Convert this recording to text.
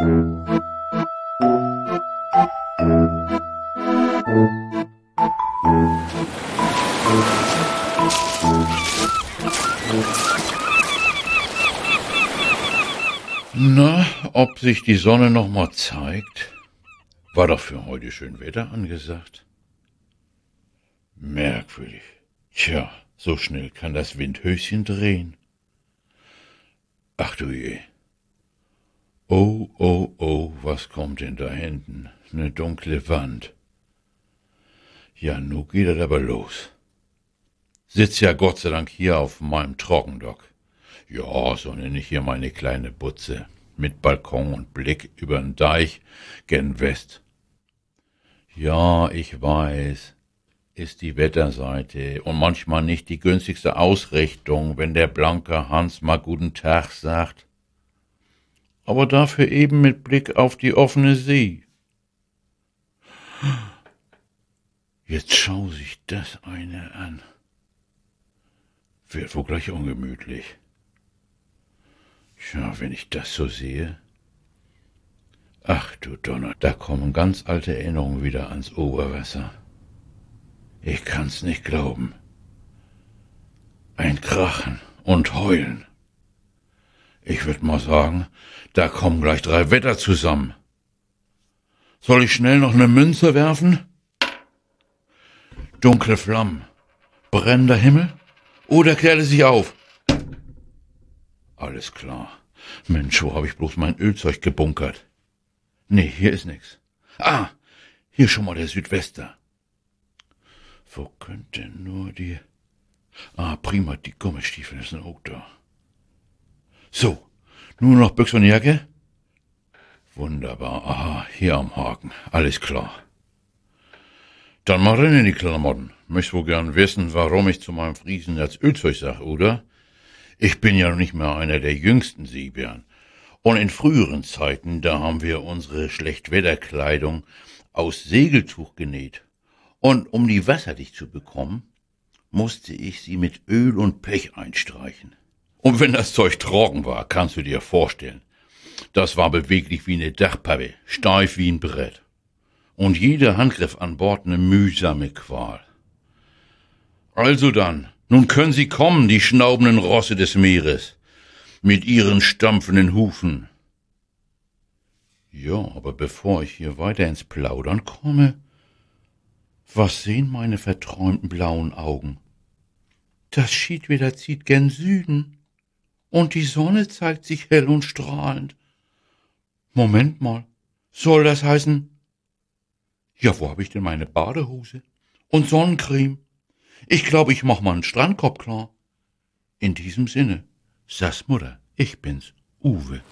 Na, ob sich die Sonne noch mal zeigt? War doch für heute schön Wetter angesagt. Merkwürdig. Tja, so schnell kann das Windhöschen drehen. Ach du je. Oh, oh, oh, was kommt denn da hinten? Ne dunkle Wand. Ja, nu geht das aber los. Sitz ja Gott sei Dank hier auf meinem Trockendock. Ja, so nenne ich hier meine kleine Butze. Mit Balkon und Blick übern Deich gen West. Ja, ich weiß, ist die Wetterseite und manchmal nicht die günstigste Ausrichtung, wenn der blanke Hans mal guten Tag sagt. Aber dafür eben mit Blick auf die offene See. Jetzt schau sich das eine an. Wird wohl gleich ungemütlich. Tja, wenn ich das so sehe. Ach du Donner, da kommen ganz alte Erinnerungen wieder ans Oberwasser. Ich kann's nicht glauben. Ein Krachen und Heulen. Ich würd mal sagen, da kommen gleich drei Wetter zusammen. Soll ich schnell noch ne Münze werfen? Dunkle Flammen, brennender Himmel oder klärt es sich auf? Alles klar. Mensch, wo hab ich bloß mein Ölzeug gebunkert? Nee, hier ist nix. Ah, hier schon mal der Südwester. Wo könnte nur die... Ah, prima, die Gummistiefel sind auch da. So, nur noch Büchse und Jacke? Wunderbar, aha, hier am Haken, alles klar. Dann mal rein in die Klamotten. Möchtest wohl gern wissen, warum ich zu meinem Friesen jetzt Ölzeug sag, oder? Ich bin ja nicht mehr einer der jüngsten Seebären. Und in früheren Zeiten, da haben wir unsere Schlechtwetterkleidung aus Segeltuch genäht. Und um die wasserdicht zu bekommen, musste ich sie mit Öl und Pech einstreichen. Und wenn das Zeug trocken war, kannst du dir vorstellen, das war beweglich wie eine Dachpappe, steif wie ein Brett. Und jeder Handgriff an Bord eine mühsame Qual. Also dann, nun können sie kommen, die schnaubenden Rosse des Meeres, mit ihren stampfenden Hufen. Ja, aber bevor ich hier weiter ins Plaudern komme, was sehen meine verträumten blauen Augen? Das Schiedwetter zieht gen Süden, und die Sonne zeigt sich hell und strahlend. Moment mal, soll das heißen? Ja, wo hab ich denn meine Badehose und Sonnencreme? Ich glaube, ich mach mal einen Strandkorb klar. In diesem Sinne, Sass Mutter, ich bin's, Uwe.